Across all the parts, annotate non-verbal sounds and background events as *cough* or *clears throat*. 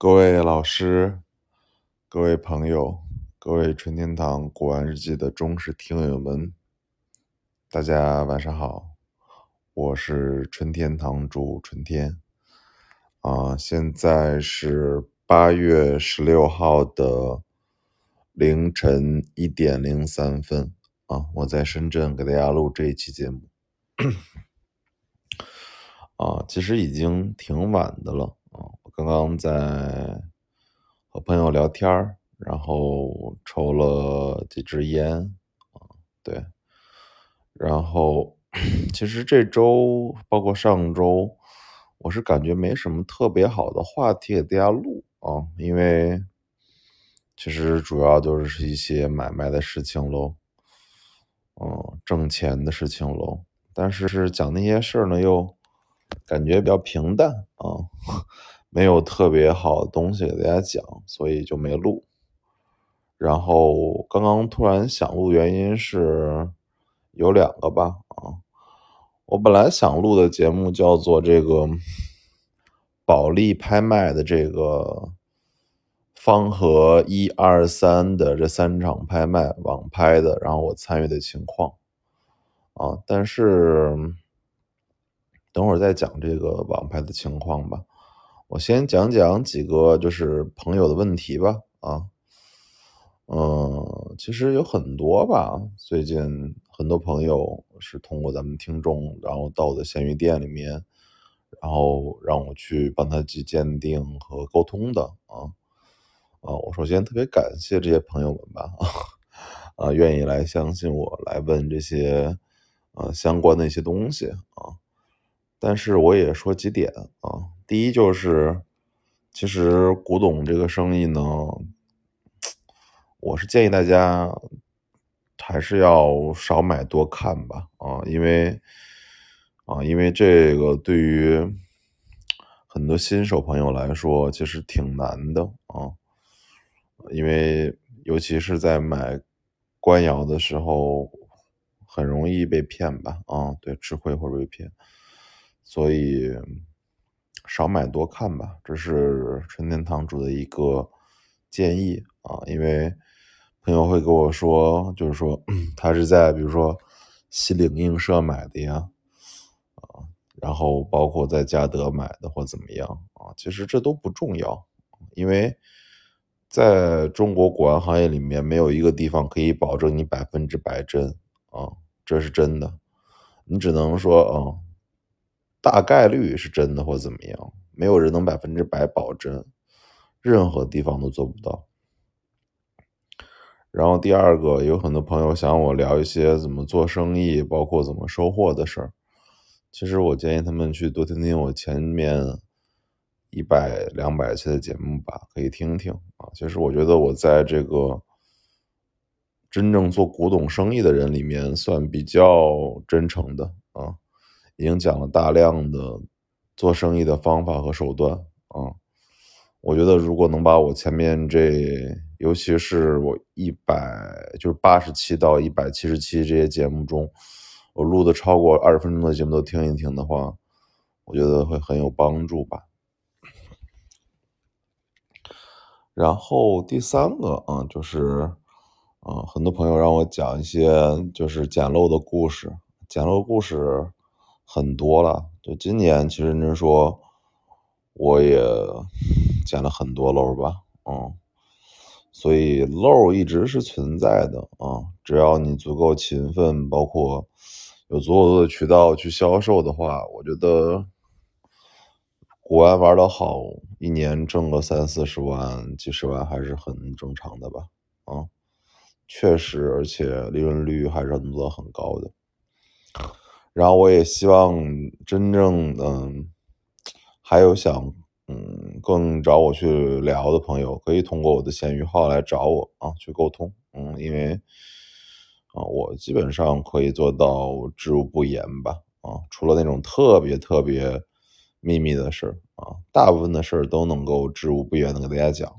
各位老师、各位朋友、各位春天堂古玩日记的忠实听友们，大家晚上好，我是春天堂主春天啊，现在是八月十六号的凌晨一点零三分啊，我在深圳给大家录这一期节目 *coughs* 啊，其实已经挺晚的了。我刚刚在和朋友聊天，然后抽了几支烟，啊，对，然后 *clears throat* 其实这周包括上周，我是感觉没什么特别好的话题给大家录啊，因为其实主要就是一些买卖的事情喽，嗯，挣钱的事情喽，但是是讲那些事儿呢，又感觉比较平淡啊。没有特别好的东西给大家讲，所以就没录。然后刚刚突然想录，原因是有两个吧。啊，我本来想录的节目叫做这个保利拍卖的这个方和一二三的这三场拍卖网拍的，然后我参与的情况。啊，但是等会儿再讲这个网拍的情况吧。我先讲讲几个就是朋友的问题吧，啊，嗯，其实有很多吧。最近很多朋友是通过咱们听众，然后到我的闲鱼店里面，然后让我去帮他去鉴定和沟通的，啊，啊，我首先特别感谢这些朋友们吧，啊，愿意来相信我，来问这些，呃，相关的一些东西，啊，但是我也说几点，啊。第一就是，其实古董这个生意呢，我是建议大家还是要少买多看吧，啊，因为啊，因为这个对于很多新手朋友来说，其实挺难的啊，因为尤其是在买官窑的时候，很容易被骗吧，啊，对，吃亏或者被骗，所以。少买多看吧，这是春天堂主的一个建议啊。因为朋友会跟我说，就是说 *clears throat* 他是在比如说西岭映社买的呀，啊，然后包括在嘉德买的或怎么样啊，其实这都不重要，因为在中国古玩行业里面，没有一个地方可以保证你百分之百真啊，这是真的，你只能说啊。大概率是真的或怎么样，没有人能百分之百保真，任何地方都做不到。然后第二个，有很多朋友想我聊一些怎么做生意，包括怎么收获的事儿。其实我建议他们去多听听我前面一百两百期的节目吧，可以听听啊。其实我觉得我在这个真正做古董生意的人里面，算比较真诚的啊。已经讲了大量的做生意的方法和手段啊，我觉得如果能把我前面这，尤其是我一百就是八十七到一百七十七这些节目中，我录的超过二十分钟的节目都听一听的话，我觉得会很有帮助吧。然后第三个啊，就是啊，很多朋友让我讲一些就是捡漏的故事，捡漏故事。很多了，就今年其实您说，我也 *sighs* 捡了很多漏吧，嗯，所以漏一直是存在的啊，只要你足够勤奋，包括有足够多的渠道去销售的话，我觉得古玩玩的好，一年挣个三四十万、几十万还是很正常的吧，啊，确实，而且利润率还是能做很高的。然后我也希望真正嗯，还有想嗯更找我去聊的朋友，可以通过我的闲鱼号来找我啊，去沟通。嗯，因为啊，我基本上可以做到知无不言吧。啊，除了那种特别特别秘密的事儿啊，大部分的事儿都能够知无不言的给大家讲。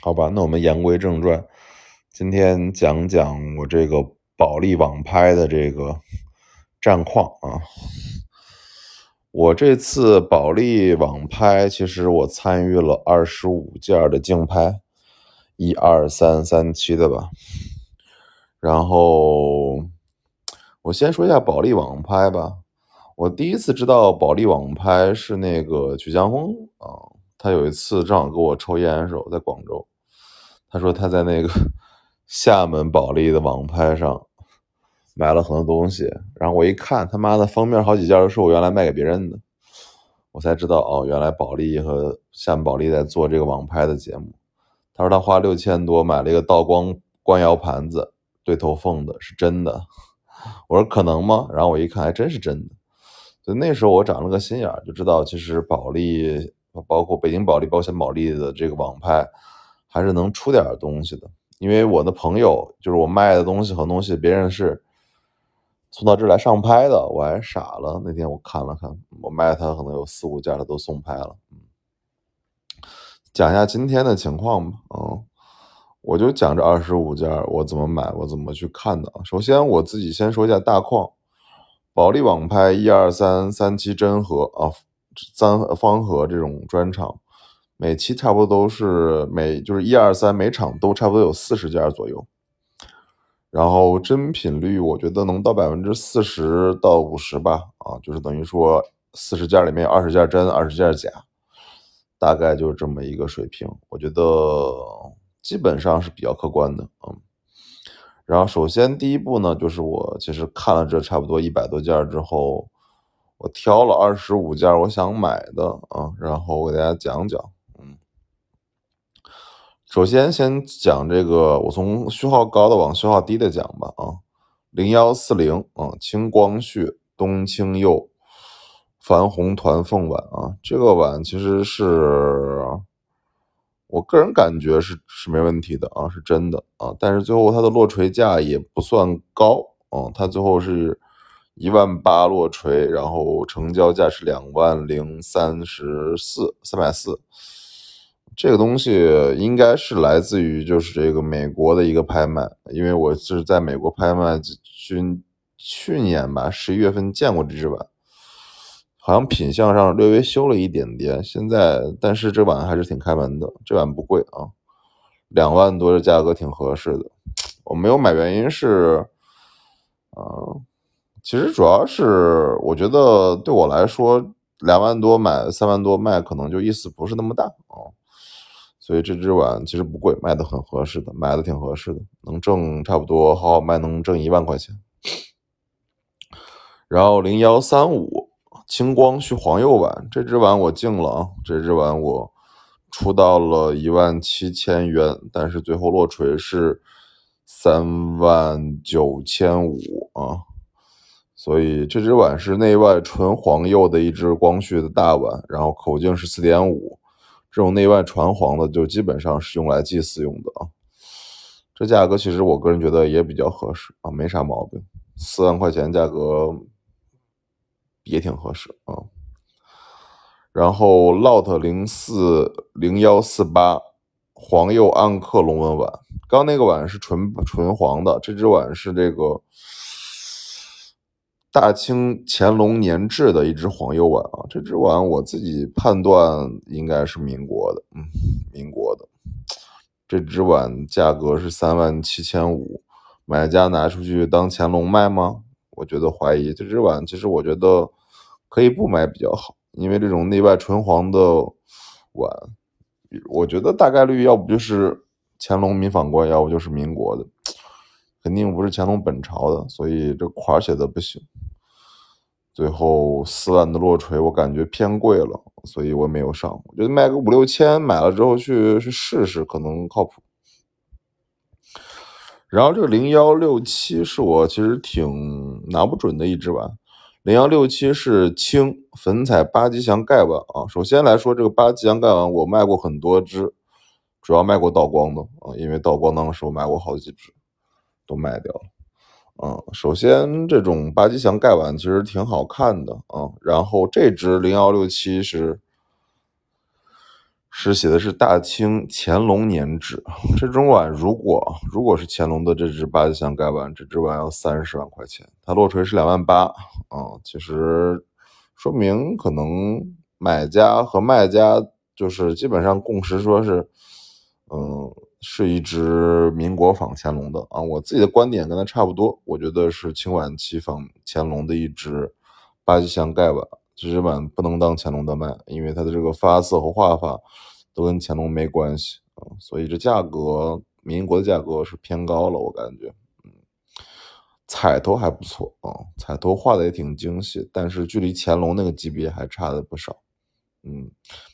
好吧，那我们言归正传，今天讲讲我这个保利网拍的这个。战况啊，我这次保利网拍，其实我参与了二十五件的竞拍，一二三三期的吧。然后我先说一下保利网拍吧。我第一次知道保利网拍是那个曲江峰啊，他有一次正好跟我抽烟的时候在广州，他说他在那个 *laughs* 厦门保利的网拍上。买了很多东西，然后我一看，他妈的封面好几件都是我原来卖给别人的，我才知道哦，原来保利和像保利在做这个网拍的节目。他说他花六千多买了一个道光官窑盘子，对头凤的，是真的。我说可能吗？然后我一看，还真是真的。所以那时候我长了个心眼儿，就知道其实保利，包括北京保利、保险保利的这个网拍，还是能出点东西的。因为我的朋友，就是我卖的东西和东西，别人是。送到这儿来上拍的，我还傻了。那天我看了看，我卖他可能有四五件，他都送拍了。嗯，讲一下今天的情况吧。嗯，我就讲这二十五件，我怎么买，我怎么去看的。首先我自己先说一下大框，保利网拍一二三三期真盒啊，三方盒这种专场，每期差不多都是每就是一二三每场都差不多有四十件左右。然后真品率我觉得能到百分之四十到五十吧，啊，就是等于说四十件里面有二十件真，二十件假，大概就是这么一个水平，我觉得基本上是比较客观的，嗯。然后首先第一步呢，就是我其实看了这差不多一百多件之后，我挑了二十五件我想买的啊，然后我给大家讲讲。首先，先讲这个，我从序号高的往序号低的讲吧。啊，零幺四零啊，青光绪冬青釉矾红团凤碗啊，这个碗其实是我个人感觉是是没问题的啊，是真的啊。但是最后它的落锤价也不算高啊，它最后是一万八落锤，然后成交价是两万零三十四三百四。这个东西应该是来自于就是这个美国的一个拍卖，因为我是在美国拍卖去去年吧十一月份见过这只碗，好像品相上略微修了一点点，现在但是这碗还是挺开门的，这碗不贵啊，两万多的价格挺合适的。我没有买原因是，啊，其实主要是我觉得对我来说两万多买三万多卖可能就意思不是那么大啊。所以这只碗其实不贵，卖的很合适的，买的挺合适的，能挣差不多好好卖能挣一万块钱。然后零幺三五青光绪黄釉碗，这只碗我进了啊，这只碗我出到了一万七千元，但是最后落锤是三万九千五啊。所以这只碗是内外纯黄釉的一只光绪的大碗，然后口径是四点五。这种内外传黄的，就基本上是用来祭祀用的啊。这价格其实我个人觉得也比较合适啊，没啥毛病。四万块钱价格也挺合适啊。然后 Lot 零四零幺四八黄釉暗刻龙纹碗，刚那个碗是纯纯黄的，这只碗是这个。大清乾隆年制的一只黄釉碗啊，这只碗我自己判断应该是民国的，嗯，民国的。这只碗价格是三万七千五，买家拿出去当乾隆卖吗？我觉得怀疑。这只碗其实我觉得可以不买比较好，因为这种内外纯黄的碗，我觉得大概率要不就是乾隆民访官，要不就是民国的。肯定不是乾隆本朝的，所以这款写的不行。最后四万的落锤，我感觉偏贵了，所以我没有上。我觉得卖个五六千，买了之后去去试试，可能靠谱。然后这个零幺六七是我其实挺拿不准的一只碗。零幺六七是青粉彩八吉祥盖碗啊。首先来说，这个八吉祥盖碗我卖过很多只，主要卖过道光的啊，因为道光当时我买过好几只。都卖掉了，嗯，首先这种八吉祥盖碗其实挺好看的啊，然后这只零幺六七是是写的是大清乾隆年制，这种碗如果如果是乾隆的这只八吉祥盖碗，这只碗要三十万块钱，它落锤是两万八，啊，其实说明可能买家和卖家就是基本上共识说是，嗯，是一只民国仿乾隆的啊。我自己的观点跟他差不多，我觉得是清晚期仿乾隆的一只八吉祥盖碗。这只碗不能当乾隆的卖，因为它的这个发色和画法都跟乾隆没关系啊，所以这价格民国的价格是偏高了，我感觉。嗯彩头还不错啊，彩头画的也挺精细，但是距离乾隆那个级别还差的不少，嗯，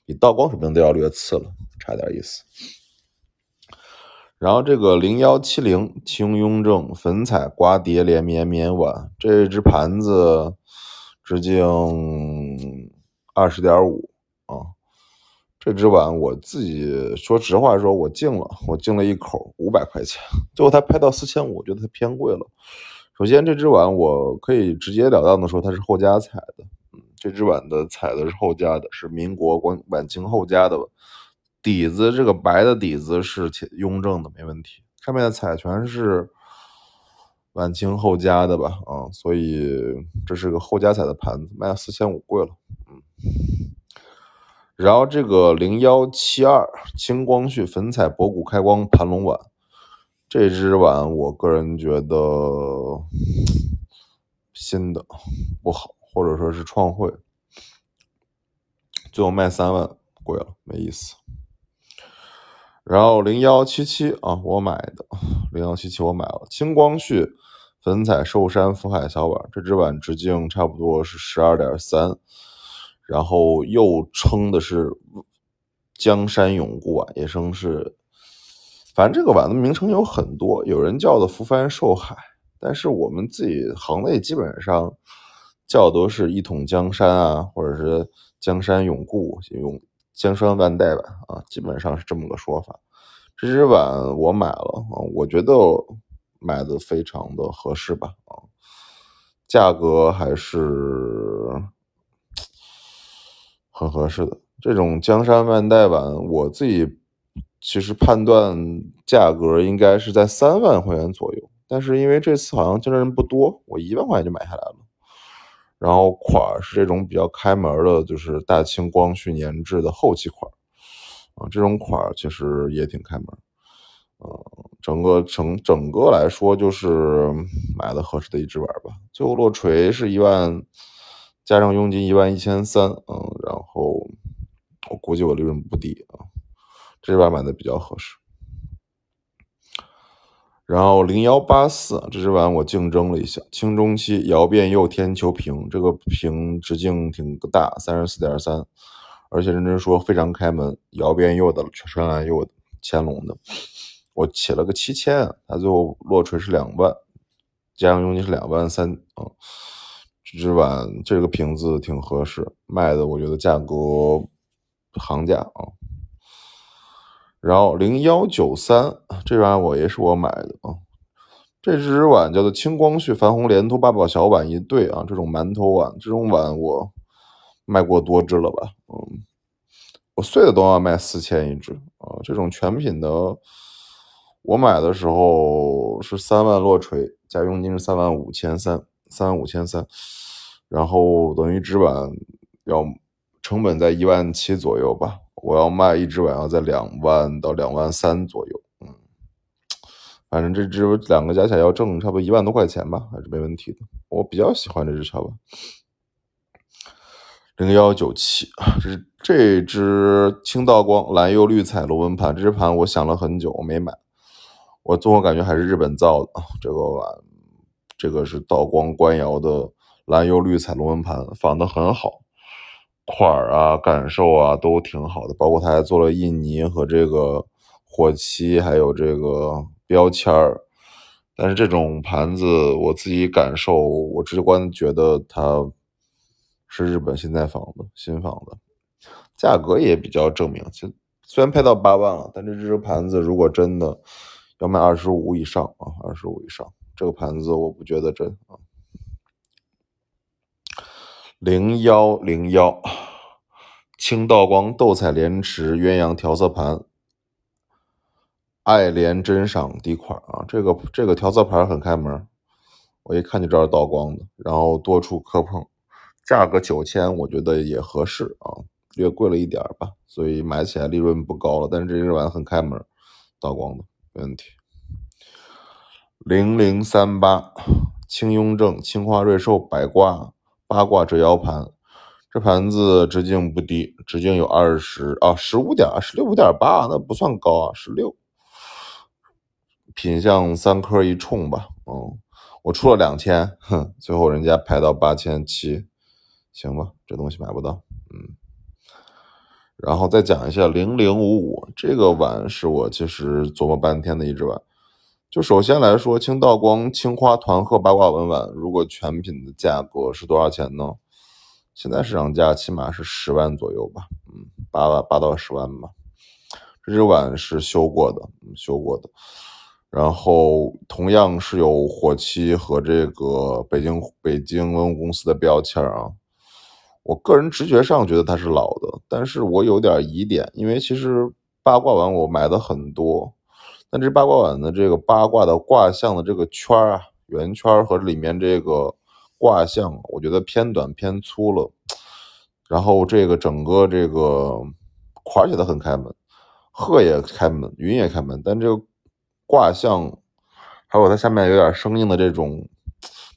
比道光水平都要略次了，差点意思。然后这个零幺七零清雍正粉彩刮蝶连绵绵碗，这只盘子直径二十点五啊，这只碗我自己说实话说，我进了，我进了一口五百块钱，最后它拍到四千五，我觉得它偏贵了。首先，这只碗我可以直截了当的说，它是后加彩的。嗯，这只碗的彩的是后加的，是民国晚晚清后加的。底子这个白的底子是雍正的，没问题。上面的彩全是晚清后加的吧？啊，所以这是个后加彩的盘子，卖四千五，贵了。嗯。然后这个零幺七二清光绪粉彩博古开光盘龙碗。这只碗，我个人觉得新的不好，或者说是创汇，最后卖三万，贵了，没意思。然后零幺七七啊，我买的零幺七七我买了清光绪粉彩寿山福海小碗，这只碗直径差不多是十二点三，然后又称的是江山永固碗，也称是。反正这个碗的名称有很多，有人叫的福帆寿海，但是我们自己行内基本上叫都是一统江山啊，或者是江山永固、永江山万代碗啊，基本上是这么个说法。这只碗我买了啊，我觉得买的非常的合适吧啊，价格还是很合适的。这种江山万代碗，我自己。其实判断价格应该是在三万块钱左右，但是因为这次好像竞争人不多，我一万块钱就买下来了。然后款是这种比较开门的，就是大清光绪年制的后期款啊，这种款其实也挺开门。嗯，整个整整个来说就是买的合适的一只碗吧。最后落锤是一万，加上佣金一万一千三，嗯，然后我估计我利润不低啊。这把买的比较合适，然后零幺八四这只碗我竞争了一下，清中期窑变釉天球瓶，这个瓶直径挺大，三十四点三，而且认真说非常开门，窑变釉的，全蓝釉的，乾隆的，我起了个七千，它最后落锤是两万，加上佣金是两万三啊，这只碗这个瓶子挺合适，卖的我觉得价格行价啊。然后零幺九三这碗我也是我买的啊，这只碗叫做清光绪矾红莲头八宝小碗一对啊，这种馒头碗，这种碗我卖过多只了吧？嗯，我碎的都要卖四千一只啊，这种全品的，我买的时候是三万落锤，加佣金是三万五千三，三万五千三，然后等于只碗要成本在一万七左右吧。我要卖一只碗要在两万到两万三左右，嗯，反正这只两个加起来要挣差不多一万多块钱吧，还是没问题的。我比较喜欢这只小碗，零幺九七，这是这只青道光蓝釉绿彩龙纹盘，这只盘我想了很久，我没买。我综合感觉还是日本造的这个碗，这个是道光官窑的蓝釉绿彩龙纹盘，仿的很好。款儿啊，感受啊，都挺好的。包括他还做了印泥和这个火漆，还有这个标签儿。但是这种盘子，我自己感受，我直观觉得它是日本现在仿的，新仿的，价格也比较正名。其虽然配到八万了，但这只盘子如果真的要卖二十五以上啊，二十五以上，这个盘子我不觉得真啊。零幺零幺，青道光斗彩莲池鸳鸯调色盘，爱莲珍赏底款啊，这个这个调色盘很开门，我一看就知道是道光的，然后多处磕碰，价格九千，我觉得也合适啊，略贵了一点吧，所以买起来利润不高了。但是这只碗很开门，道光的没问题。零零三八，清雍正青花瑞兽百卦八卦折腰盘，这盘子直径不低，直径有二十啊十五点十六五点八，那不算高啊，十六。品相三颗一冲吧，嗯，我出了两千，哼，最后人家排到八千七，行吧，这东西买不到，嗯。然后再讲一下零零五五这个碗，是我其实琢磨半天的一只碗。就首先来说，清道光青花团鹤八卦纹碗，如果全品的价格是多少钱呢？现在市场价起码是十万左右吧，嗯，八万八到十万吧。这只碗是修过的，修过的。然后同样是有火漆和这个北京北京文物公司的标签啊，我个人直觉上觉得它是老的，但是我有点疑点，因为其实八卦碗我买的很多，但这八卦碗的这个八卦的卦象的这个圈啊，圆圈和里面这个卦象，我觉得偏短偏粗了，然后这个整个这个款写的很开门，鹤也开门，云也开门，但这个。卦象，还有它下面有点生硬的这种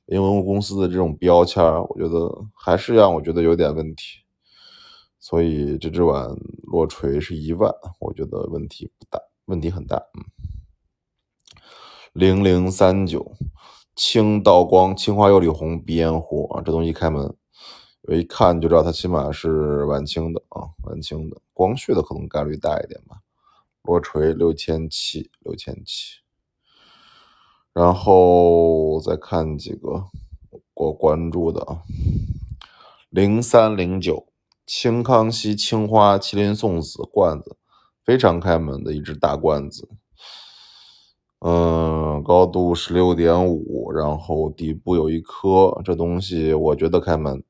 文物公司的这种标签，我觉得还是让我觉得有点问题。所以这只碗落锤是一万，我觉得问题不大，问题很大。嗯，零零三九青道光青花釉里红鼻烟壶啊，这东西开门，我一看就知道它起码是晚清的啊，晚清的。光绪的可能概率大一点吧。落锤六千七，六千七，然后再看几个我关注的啊，零三零九清康熙青花麒麟送子罐子，非常开门的一只大罐子，嗯，高度十六点五，然后底部有一颗，这东西我觉得开门。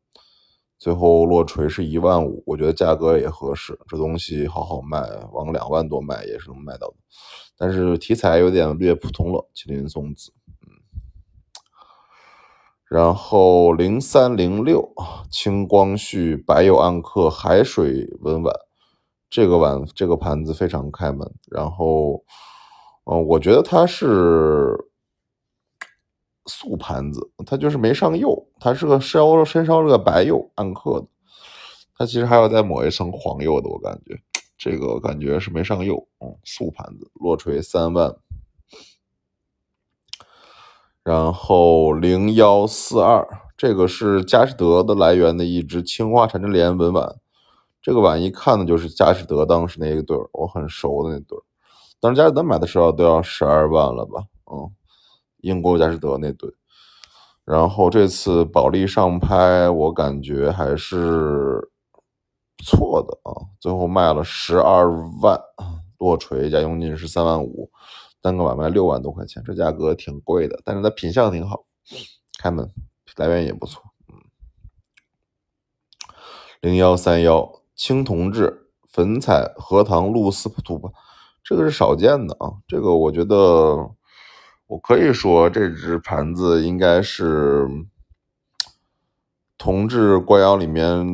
最后落锤是一万五，我觉得价格也合适。这东西好好卖，往两万多卖也是能卖到的。但是题材有点略普通了，麒麟送子。嗯，然后零三零六清光绪白釉暗刻海水纹碗，这个碗这个盘子非常开门。然后，嗯，我觉得它是。素盘子，它就是没上釉，它是个烧深烧了个白釉暗刻的，它其实还要再抹一层黄釉的，我感觉这个感觉是没上釉，嗯，素盘子落锤三万，然后零幺四二，这个是佳士得的来源的一只青花缠枝莲纹碗，这个碗一看呢就是佳士得当时那一对儿，我很熟的那对儿，当时佳士得买的时候都要十二万了吧，嗯。英国佳士得那对，然后这次保利上拍，我感觉还是不错的啊。最后卖了十二万，落锤加佣金是三万五，单个碗卖六万多块钱，这价格挺贵的，但是它品相挺好，开门来源也不错。嗯，零幺三幺青铜制粉彩荷塘露丝图吧，这个是少见的啊，这个我觉得。我可以说，这只盘子应该是铜制官窑里面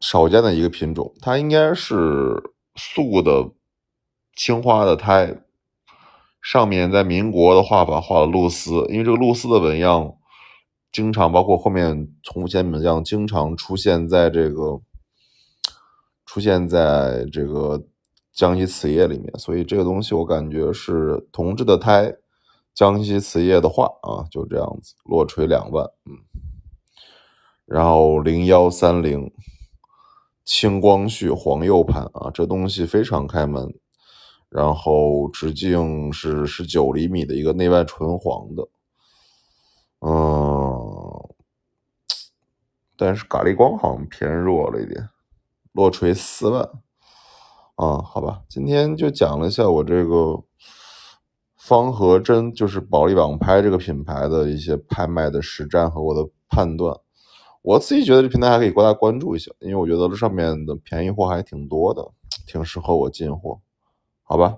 少见的一个品种。它应该是素的青花的胎，上面在民国的画法画了露丝，因为这个露丝的纹样经常包括后面重复线纹样经常出现在这个出现在这个江西瓷业里面，所以这个东西我感觉是铜制的胎。江西瓷业的画啊，就这样子，落锤两万，嗯，然后零幺三零清光绪黄釉盘啊，这东西非常开门，然后直径是十九厘米的一个内外纯黄的，嗯，但是咖喱光好像偏弱了一点，落锤四万，啊，好吧，今天就讲了一下我这个。方和珍就是保利网拍这个品牌的一些拍卖的实战和我的判断，我自己觉得这平台还可以过大关注一下，因为我觉得这上面的便宜货还挺多的，挺适合我进货，好吧？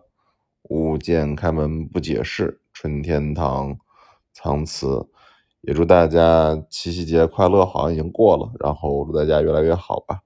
物件开门不解释，春天堂，苍瓷，也祝大家七夕节快乐，好像已经过了，然后祝大家越来越好吧。